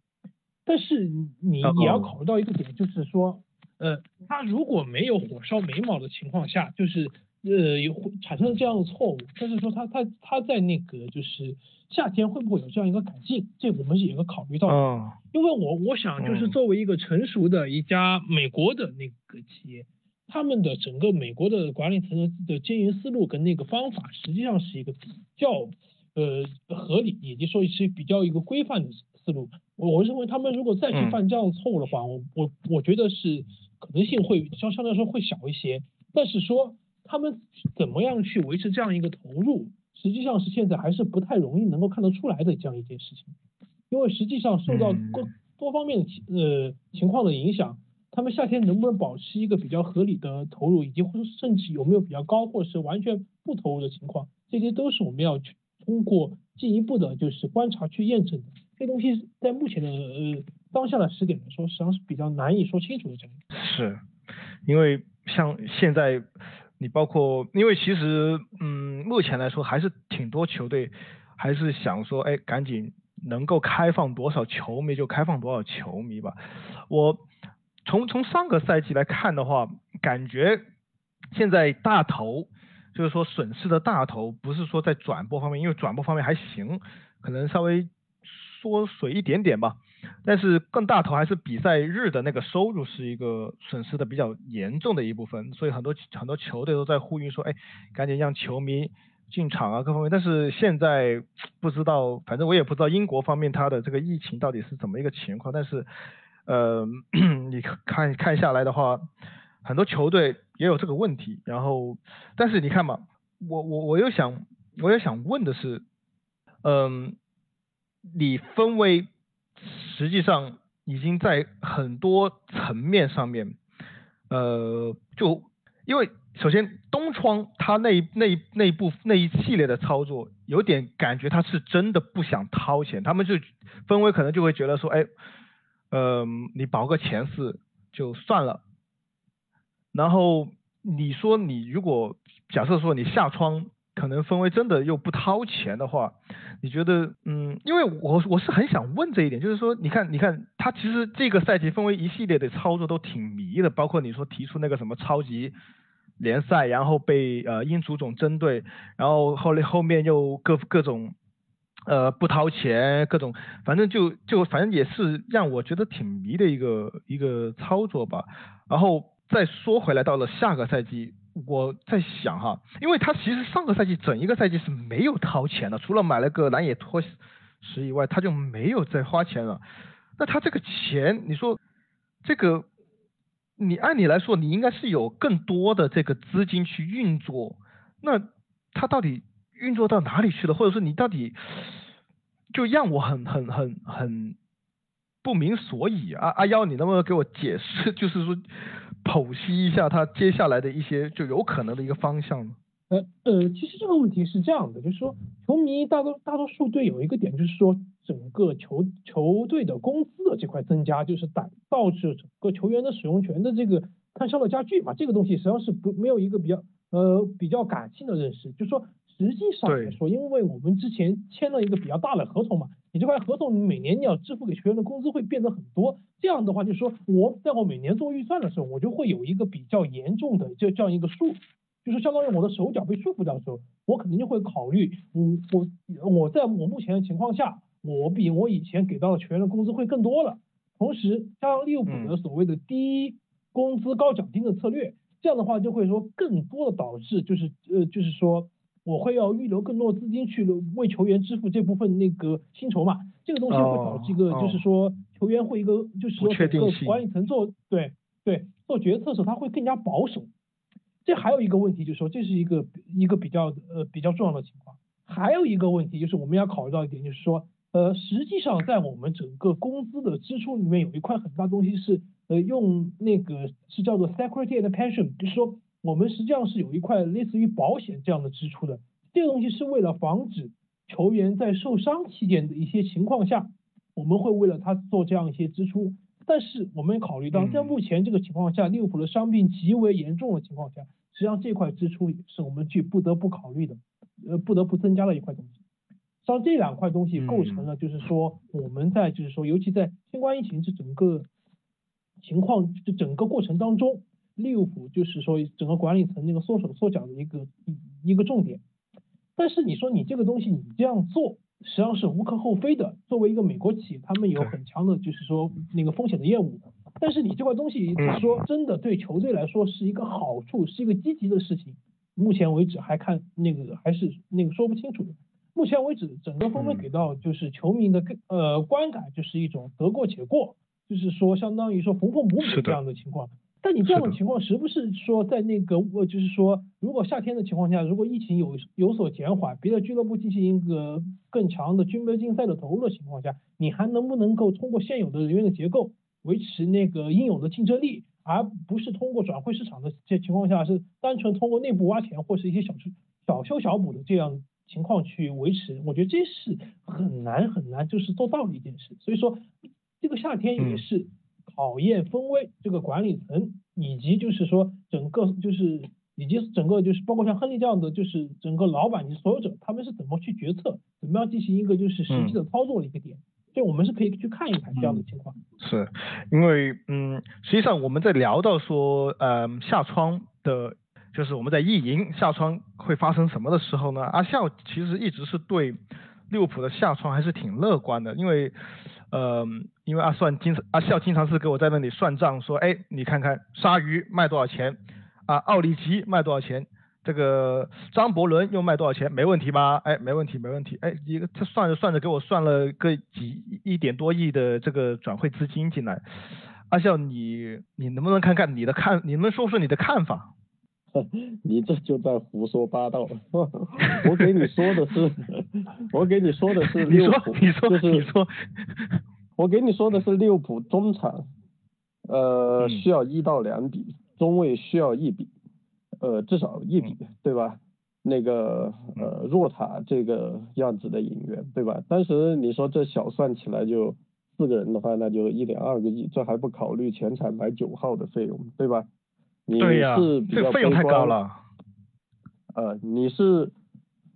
但是你也要考虑到一个点，就是说，呃，他如果没有火烧眉毛的情况下，就是呃有产生了这样的错误，但是说他他他在那个就是夏天会不会有这样一个改进，这我们也要考虑到。因为我我想就是作为一个成熟的一家美国的那个企业，他们的整个美国的管理层的经营思路跟那个方法，实际上是一个比较呃合理，以及说是比较一个规范的思路。我我认为他们如果再去犯这样的错误的话，我我我觉得是可能性会相相对来说会小一些。但是说他们怎么样去维持这样一个投入，实际上是现在还是不太容易能够看得出来的这样一件事情。因为实际上受到多多方面的呃情况的影响，他们夏天能不能保持一个比较合理的投入，以及或甚至有没有比较高，或者是完全不投入的情况，这些都是我们要去通过进一步的，就是观察去验证的。这东西在目前的呃当下的时点来说，实际上是比较难以说清楚的。这样是，因为像现在你包括，因为其实嗯目前来说还是挺多球队还是想说，哎赶紧。能够开放多少球迷就开放多少球迷吧。我从从上个赛季来看的话，感觉现在大头就是说损失的大头不是说在转播方面，因为转播方面还行，可能稍微缩水一点点吧。但是更大头还是比赛日的那个收入是一个损失的比较严重的一部分，所以很多很多球队都在呼吁说，哎，赶紧让球迷进场啊，各方面。但是现在不知道，反正我也不知道英国方面它的这个疫情到底是怎么一个情况。但是，呃，你看看下来的话，很多球队也有这个问题。然后，但是你看嘛，我我我又想，我又想问的是，嗯，你分为。实际上已经在很多层面上面，呃，就因为首先东窗它那那那一部那一系列的操作，有点感觉他是真的不想掏钱，他们就分为可能就会觉得说，哎，呃，你保个前四就算了，然后你说你如果假设说你下窗。可能分为真的又不掏钱的话，你觉得，嗯，因为我我是很想问这一点，就是说，你看，你看，他其实这个赛季分为一系列的操作都挺迷的，包括你说提出那个什么超级联赛，然后被呃英足总针对，然后后来后面又各各种呃不掏钱，各种反正就就反正也是让我觉得挺迷的一个一个操作吧。然后再说回来，到了下个赛季。我在想哈，因为他其实上个赛季整一个赛季是没有掏钱的，除了买了个蓝野拖石以外，他就没有再花钱了。那他这个钱，你说这个，你按理来说你应该是有更多的这个资金去运作，那他到底运作到哪里去了？或者说你到底就让我很很很很不明所以啊！阿幺，你能不能给我解释？就是说。剖析一下他接下来的一些就有可能的一个方向呢？呃呃，其实这个问题是这样的，就是说球迷大多大多数队有一个点，就是说整个球球队的工资的这块增加，就是导导致整个球员的使用权的这个摊销的加剧嘛。这个东西实际上是不没有一个比较呃比较感性的认识，就是说实际上来说，因为我们之前签了一个比较大的合同嘛。你这块合同，你每年你要支付给球员的工资会变得很多。这样的话，就是说我在我每年做预算的时候，我就会有一个比较严重的就这样一个数，就是相当于我的手脚被束缚掉的时候，我肯定就会考虑，我我我在我目前的情况下，我比我以前给到的球员的工资会更多了。同时，加上利物浦的所谓的低工资高奖金的策略，这样的话就会说更多的导致就是呃就是说。我会要预留更多的资金去为球员支付这部分那个薪酬嘛？这个东西会导致一个，就是说球员会一个，就是说整个管理层做对对做决策的时候他会更加保守。这还有一个问题就是说，这是一个一个比较呃比较重要的情况。还有一个问题就是我们要考虑到一点，就是说呃实际上在我们整个工资的支出里面有一块很大东西是呃用那个是叫做 security and pension，就是说。我们实际上是有一块类似于保险这样的支出的，这个东西是为了防止球员在受伤期间的一些情况下，我们会为了他做这样一些支出。但是我们考虑到在目前这个情况下，利物浦的伤病极为严重的情况下，实际上这块支出是我们去不得不考虑的，呃，不得不增加的一块东西。像这两块东西构成了，就是说我们在就是说，尤其在新冠疫情这整个情况这整个过程当中。利物浦就是说整个管理层那个缩手缩脚的一个一一个重点，但是你说你这个东西你这样做实际上是无可厚非的。作为一个美国企业，他们有很强的就是说那个风险的业务，但是你这块东西说真的对球队来说是一个好处，是一个积极的事情。目前为止还看那个还是那个说不清楚。目前为止整个氛围给到就是球迷的呃观感就是一种得过且过，就是说相当于说缝缝补补这样的情况。但你这样的情况，是不是说在那个我就是说，如果夏天的情况下，如果疫情有有所减缓，别的俱乐部进行一个更强的军备竞赛的投入的情况下，你还能不能够通过现有的人员的结构维持那个应有的竞争力，而不是通过转会市场的这情况下，是单纯通过内部挖钱或是一些小修小修小补的这样情况去维持？我觉得这是很难很难就是做到的一件事。所以说，这个夏天也是。考验分威这个管理层，以及就是说整个就是以及整个就是包括像亨利这样的就是整个老板及所有者，他们是怎么去决策，怎么样进行一个就是实际的操作的一个点，所以我们是可以去看一看这样的情况。是因为嗯，实际上我们在聊到说呃下窗的就是我们在意淫下窗会发生什么的时候呢？阿笑其实一直是对利物浦的下窗还是挺乐观的，因为呃，因为阿算经常阿笑经常是给我在那里算账，说，哎，你看看鲨鱼卖多少钱啊？奥里吉卖多少钱？这个张伯伦又卖多少钱？没问题吧？哎，没问题，没问题。哎，一个他算着算着给我算了个几一点多亿的这个转会资金进来。阿笑，你你能不能看看你的看，你能说说你的看法？你这就在胡说八道。我给你说的是，我给你说的是利物浦，你说，你说，你说。我给你说的是利物浦中场，呃，需要一到两笔，中卫需要一笔。呃，至少一笔，对吧？那个呃，若塔这个样子的引援，对吧？当时你说这小算起来就四个人的话，那就一点二个亿，这还不考虑前场买九号的费用，对吧？对呀，这个费用太高了。呃，你是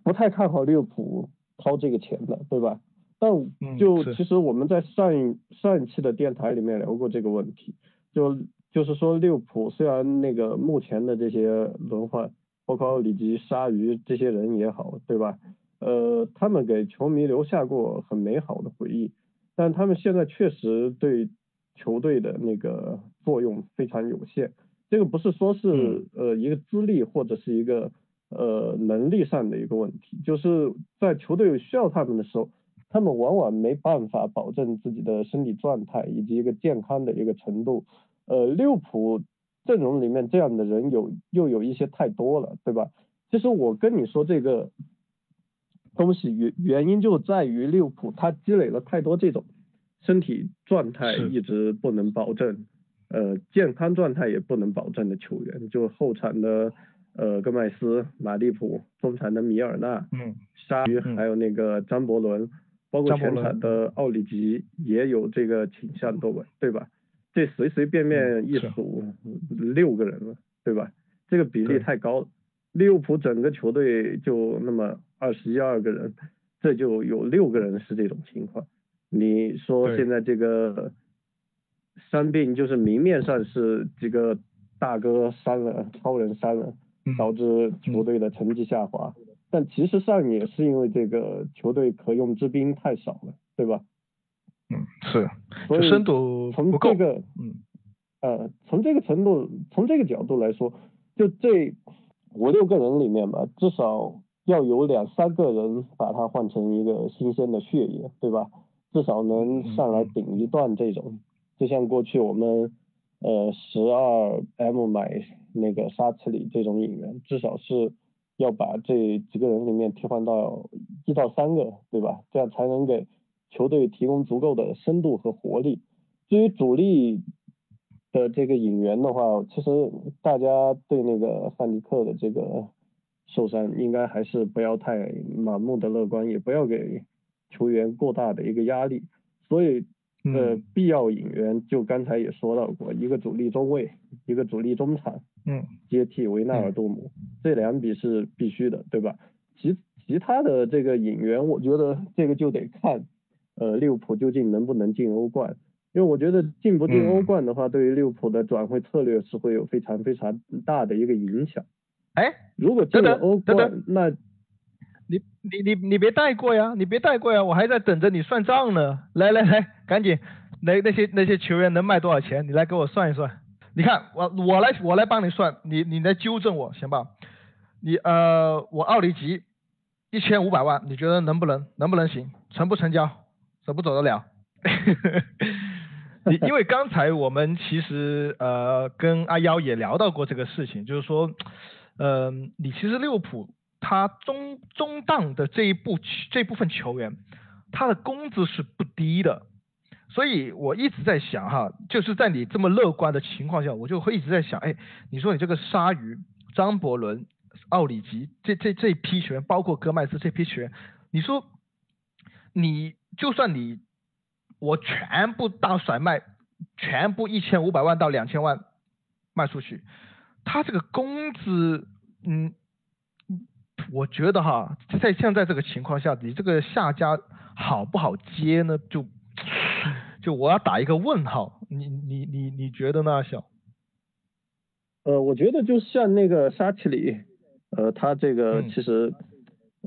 不太看好利物浦掏这个钱的，对吧？但就其实我们在上一上一期的电台里面聊过这个问题，就。就是说，利物浦虽然那个目前的这些轮换，包括奥里吉、鲨鱼这些人也好，对吧？呃，他们给球迷留下过很美好的回忆，但他们现在确实对球队的那个作用非常有限。这个不是说是呃一个资历或者是一个呃能力上的一个问题，就是在球队需要他们的时候，他们往往没办法保证自己的身体状态以及一个健康的一个程度。呃，利物浦阵容里面这样的人有又有一些太多了，对吧？其实我跟你说这个东西原原因就在于利物浦他积累了太多这种身体状态一直不能保证，呃，健康状态也不能保证的球员，就后场的呃戈麦斯、马利普，中场的米尔纳、嗯，鲨鱼，还有那个张伯伦，包括前场的奥里吉也有这个倾向，对吧？对吧？这随随便便一数六个人了，对吧？这个比例太高了。利物浦整个球队就那么二十一二个人，这就有六个人是这种情况。你说现在这个伤病就是明面上是几个大哥伤了，超人伤了，导致球队的成绩下滑，但其实上也是因为这个球队可用之兵太少了，对吧？嗯，是，所以深度从这个，嗯，呃，从这个程度，从这个角度来说，就这五六个人里面吧，至少要有两三个人把它换成一个新鲜的血液，对吧？至少能上来顶一段这种，就像过去我们呃十二 M 买那个沙奇里这种引援，至少是要把这几个人里面替换到一到三个，对吧？这样才能给。球队提供足够的深度和活力。至于主力的这个引援的话，其实大家对那个范迪克的这个受伤，应该还是不要太盲目的乐观，也不要给球员过大的一个压力。所以，呃，必要引援，就刚才也说到过，一个主力中卫，一个主力中场，嗯，接替维纳尔杜姆，这两笔是必须的，对吧？其其他的这个引援，我觉得这个就得看。呃，利物浦究竟能不能进欧冠？因为我觉得进不进欧冠的话，对于利物浦的转会策略是会有非常非常大的一个影响。哎，如果进了欧冠，那，你你你你别带过呀，你别带过呀，我还在等着你算账呢。来来来，赶紧，那那些那些球员能卖多少钱？你来给我算一算。你看，我我来我来帮你算，你你来纠正我行吧？你呃，我奥里吉一千五百万，你觉得能不能能不能行？成不成交？走不走得了？因为刚才我们其实呃跟阿幺也聊到过这个事情，就是说，呃，你其实利物浦他中中档的这一部这部分球员，他的工资是不低的，所以我一直在想哈，就是在你这么乐观的情况下，我就会一直在想，哎，你说你这个鲨鱼、张伯伦、奥里吉这这这批球员，包括戈麦斯这批球员，你说你。就算你我全部大甩卖，全部一千五百万到两千万卖出去，他这个工资，嗯，我觉得哈，在现在这个情况下，你这个下家好不好接呢？就就我要打一个问号，你你你你觉得呢，小？呃，我觉得就像那个沙奇里，呃，他这个嗯其实，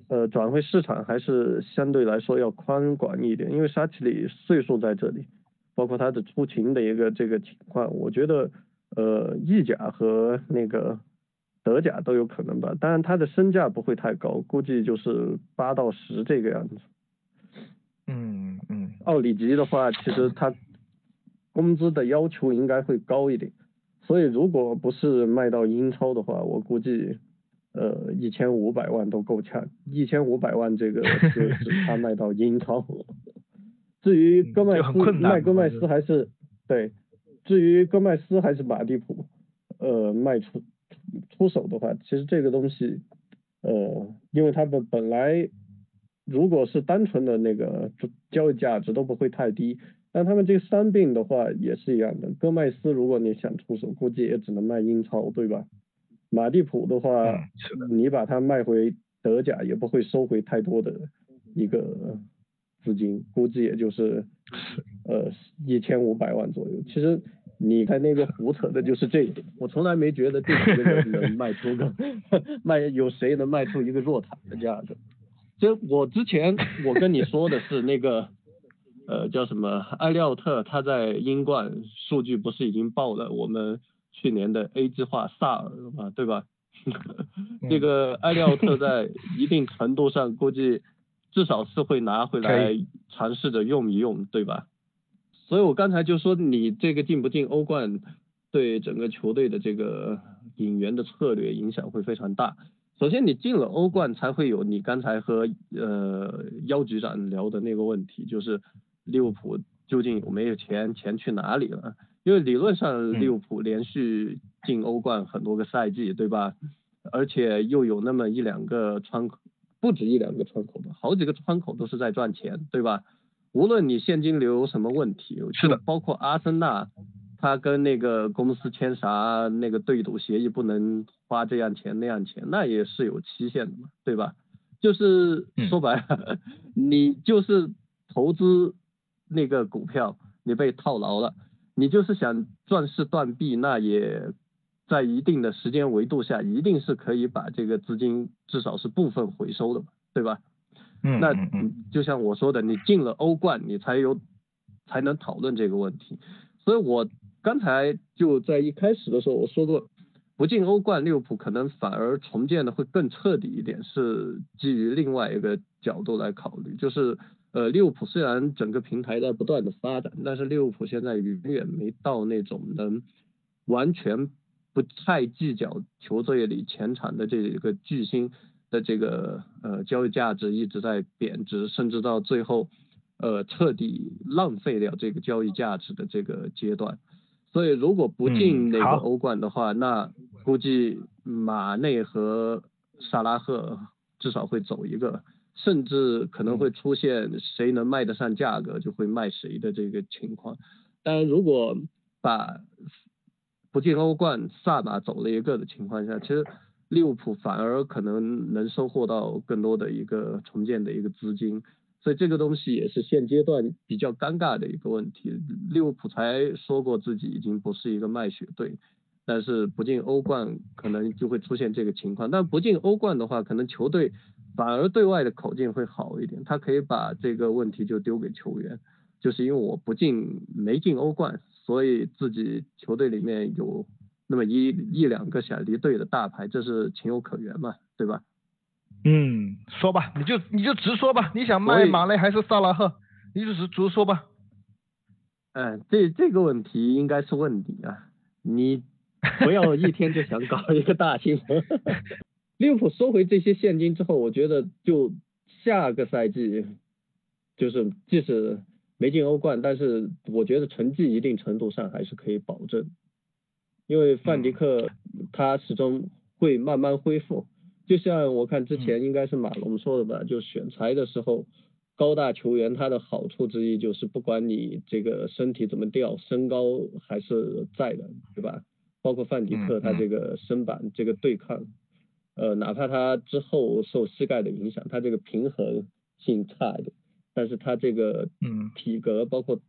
呃，转会市场还是相对来说要宽广一点，因为沙奇里岁数在这里，包括他的出勤的一个这个情况，我觉得，呃，意甲和那个德甲都有可能吧，当然他的身价不会太高，估计就是八到十这个样子。奥里吉的话，其实他工资的要求应该会高一点，所以如果不是卖到英超的话，我估计呃一千五百万都够呛，一千五百万这个就是 他卖到英超。至于戈麦斯卖戈麦斯还是对，至于戈麦斯还是马蒂普，呃卖出出手的话，其实这个东西呃，因为他们本来如果是单纯的那个交易价值都不会太低，但他们这个伤病的话也是一样的。戈麦斯如果你想出手，估计也只能卖英超，对吧？马蒂普的话，嗯是的你把它卖回德甲也不会收回太多的一个资金，估计也就是呃一千五百万左右。其实你看那个胡扯的就是这一点，我从来没觉得这几个人能卖出个 卖有谁能卖出一个弱塔的价格。就我之前我跟你说的是那个呃叫什么埃利奥特，他在英冠数据不是已经爆了我们去年的 A 计划萨尔了嘛，对吧？这个埃利奥特在一定程度上估计至少是会拿回来尝试着用一用，对吧？所以我刚才就说你这个进不进欧冠，对整个球队的这个引援的策略影响会非常大。首先，你进了欧冠才会有你刚才和呃姚局长聊的那个问题，就是利物浦究竟有没有钱，钱去哪里了？因为理论上嗯利物浦连续进欧冠很多个赛季，对吧？而且又有那么一两个窗口，不止一两个窗口吧，好几个窗口都是在赚钱，对吧？无论你现金流有什么问题，是的就包括阿森纳，他跟那个公司签啥那个对赌协议，不能花这样钱那样钱，那也是有期限的嘛，对吧？就是嗯说白了，你就是投资那个股票，你被套牢了，你就是想赚是断臂，那也在一定的时间维度下，一定是可以把这个资金至少是部分回收的嘛，对吧？那嗯嗯嗯嗯就像我说的，你进了欧冠，你才有才能讨论这个问题。所以我刚才就在一开始的时候我说过，不进欧冠，利物浦可能反而重建的会更彻底一点，是基于另外一个角度来考虑，就是呃，利物浦虽然整个平台在不断的发展，但是利物浦现在远远没到那种能完全不太计较球队里前场的这个巨星的这个呃交易价值一直在贬值，甚至到最后呃彻底浪费掉这个交易价值的这个阶段。所以如果不进那个欧冠的话，那估计马内和萨拉赫至少会走一个，甚至可能会出现谁能卖得上价格就会卖谁的这个情况。当然，如果把不进欧冠，萨马走了一个的情况下，其实利物浦反而可能能收获到更多的一个重建的一个资金，所以这个东西也是现阶段比较尴尬的一个问题。利物浦才说过自己已经不是一个卖血队，但是不进欧冠可能就会出现这个情况。但不进欧冠的话，可能球队反而对外的口径会好一点，他可以把这个问题就丢给球员，就是因为我不进没进欧冠，所以自己球队里面有那么一一两个想离队的大牌，这是情有可原嘛，对吧？嗯，说吧，你就你就直说吧，你想卖马内还是萨拉赫，你就直直说吧。嗯，这这个问题应该是问你啊，你不要一天就想搞一个大新闻。利物浦收回这些现金之后，我觉得就下个赛季，就是即使没进欧冠，但是我觉得成绩一定程度上还是可以保证，因为范迪克他始终会慢慢恢复。就像我看之前应该是马龙说的吧，就选材的时候，高大球员他的好处之一就是不管你这个身体怎么掉，身高还是在的，对吧？包括范迪克嗯他这个身板这个对抗，呃，哪怕他之后受膝盖的影响，他这个平衡性差一点，但是他这个嗯体格包括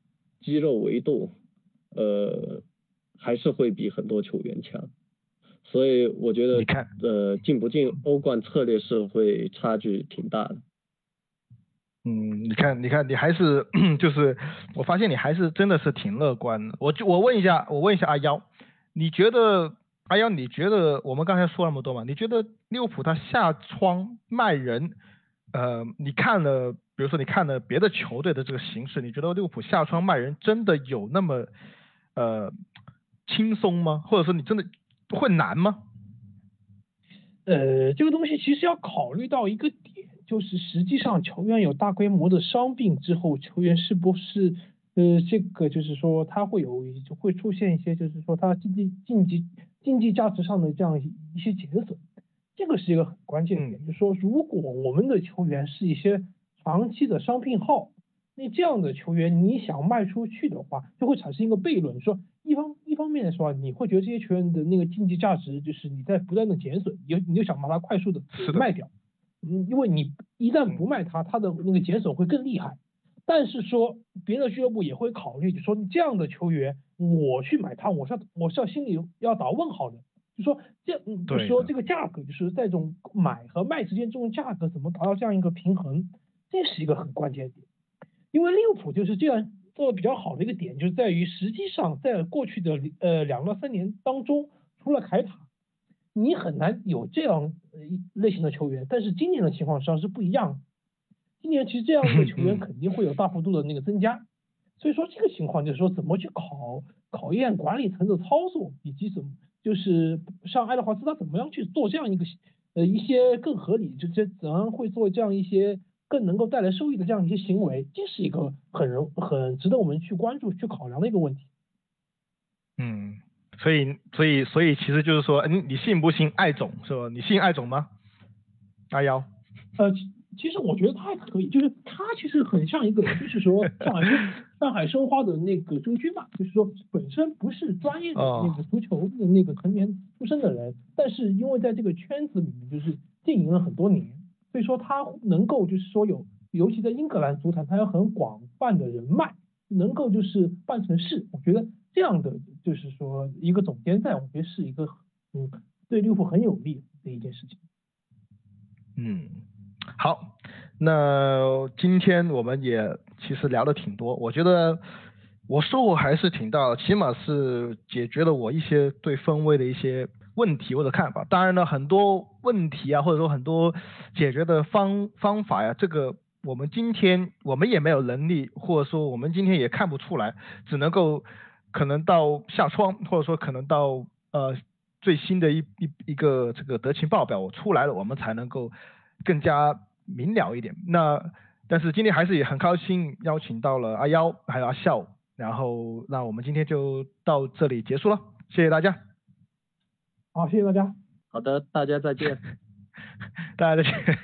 肌肉维度，呃，还是会比很多球员强。所以我觉得你看，呃，进不进欧冠策略是会差距挺大的。嗯，你看，你看，你还是 就是，我发现你还是真的是挺乐观的。我就我问一下，我问一下阿幺，你觉得阿幺，你觉得我们刚才说那么多嘛？你觉得利物浦他下窗卖人，呃，你看了，比如说你看了别的球队的这个形势，你觉得利物浦下窗卖人真的有那么呃轻松吗？或者说你真的会难吗？呃，这个东西其实要考虑到一个点，就是实际上球员有大规模的伤病之后，球员是不是呃这个就是说他会有会出现一些就是说他竞技竞技竞技价值上的这样一些减损，这个是一个很关键的点，就是说如果我们的球员是一些长期的伤病号，那这样的球员你想卖出去的话，就会产生一个悖论，说一方一方面来说啊你会觉得这些球员的那个竞技价值就是你在不断的减损，你你就想把它快速的。卖掉，嗯，因为你一旦不卖它，它的那个减损会更厉害。但是说别的俱乐部也会考虑，就说这样的球员我去买他，我是要我是要心里要打问号的，就说这嗯就说这个价格就是在这种买和卖之间这种价格怎么达到这样一个平衡，这是一个很关键点。因为利物浦就是这样做的比较好的一个点，就是在于实际上在过去的呃两到三年当中，除了凯塔，你很难有这样呃一类型的球员。但是今年的情况实际上是不一样，今年其实这样的球员肯定会有大幅度的那个增加，所以说这个情况就是说怎么去考考验管理层的操作，以及怎么就是像爱德华兹他怎么样去做这样一个呃一些更合理，就这怎样会做这样一些更能够带来收益的这样一些行为，这是一个很容很值得我们去关注、去考量的一个问题。嗯，所以所以所以其实就是说，嗯，你信不信艾总是吧？你信艾总吗？阿幺，呃，其其实我觉得他还可以，就是他其实很像一个，就是说上海 上海申花的那个周军嘛，就是说本身不是专业的哦那个足球的那个成员出身的人，但是因为在这个圈子里面就是经营了很多年，所以说他能够就是说有，尤其在英格兰足坛，他有很广泛的人脉，能够就是办成事。我觉得这样的就是说一个总监在，我觉得是一个嗯对利物浦很有利的一件事情。嗯，好，那今天我们也其实聊的挺多，我觉得我收获还是挺大的，起码是解决了我一些对分位的一些问题或者看法。当然呢，很多问题啊，或者说很多解决的方方法呀，这个我们今天我们也没有能力，或者说我们今天也看不出来，只能够可能到下窗，或者说可能到呃最新的一一一个这个德勤报表出来了，我们才能够更加明了一点。那但是今天还是也很高兴邀请到了阿幺还有阿笑，然后那我们今天就到这里结束了，谢谢大家，好，谢谢大家。好的，大家再见。大家再见。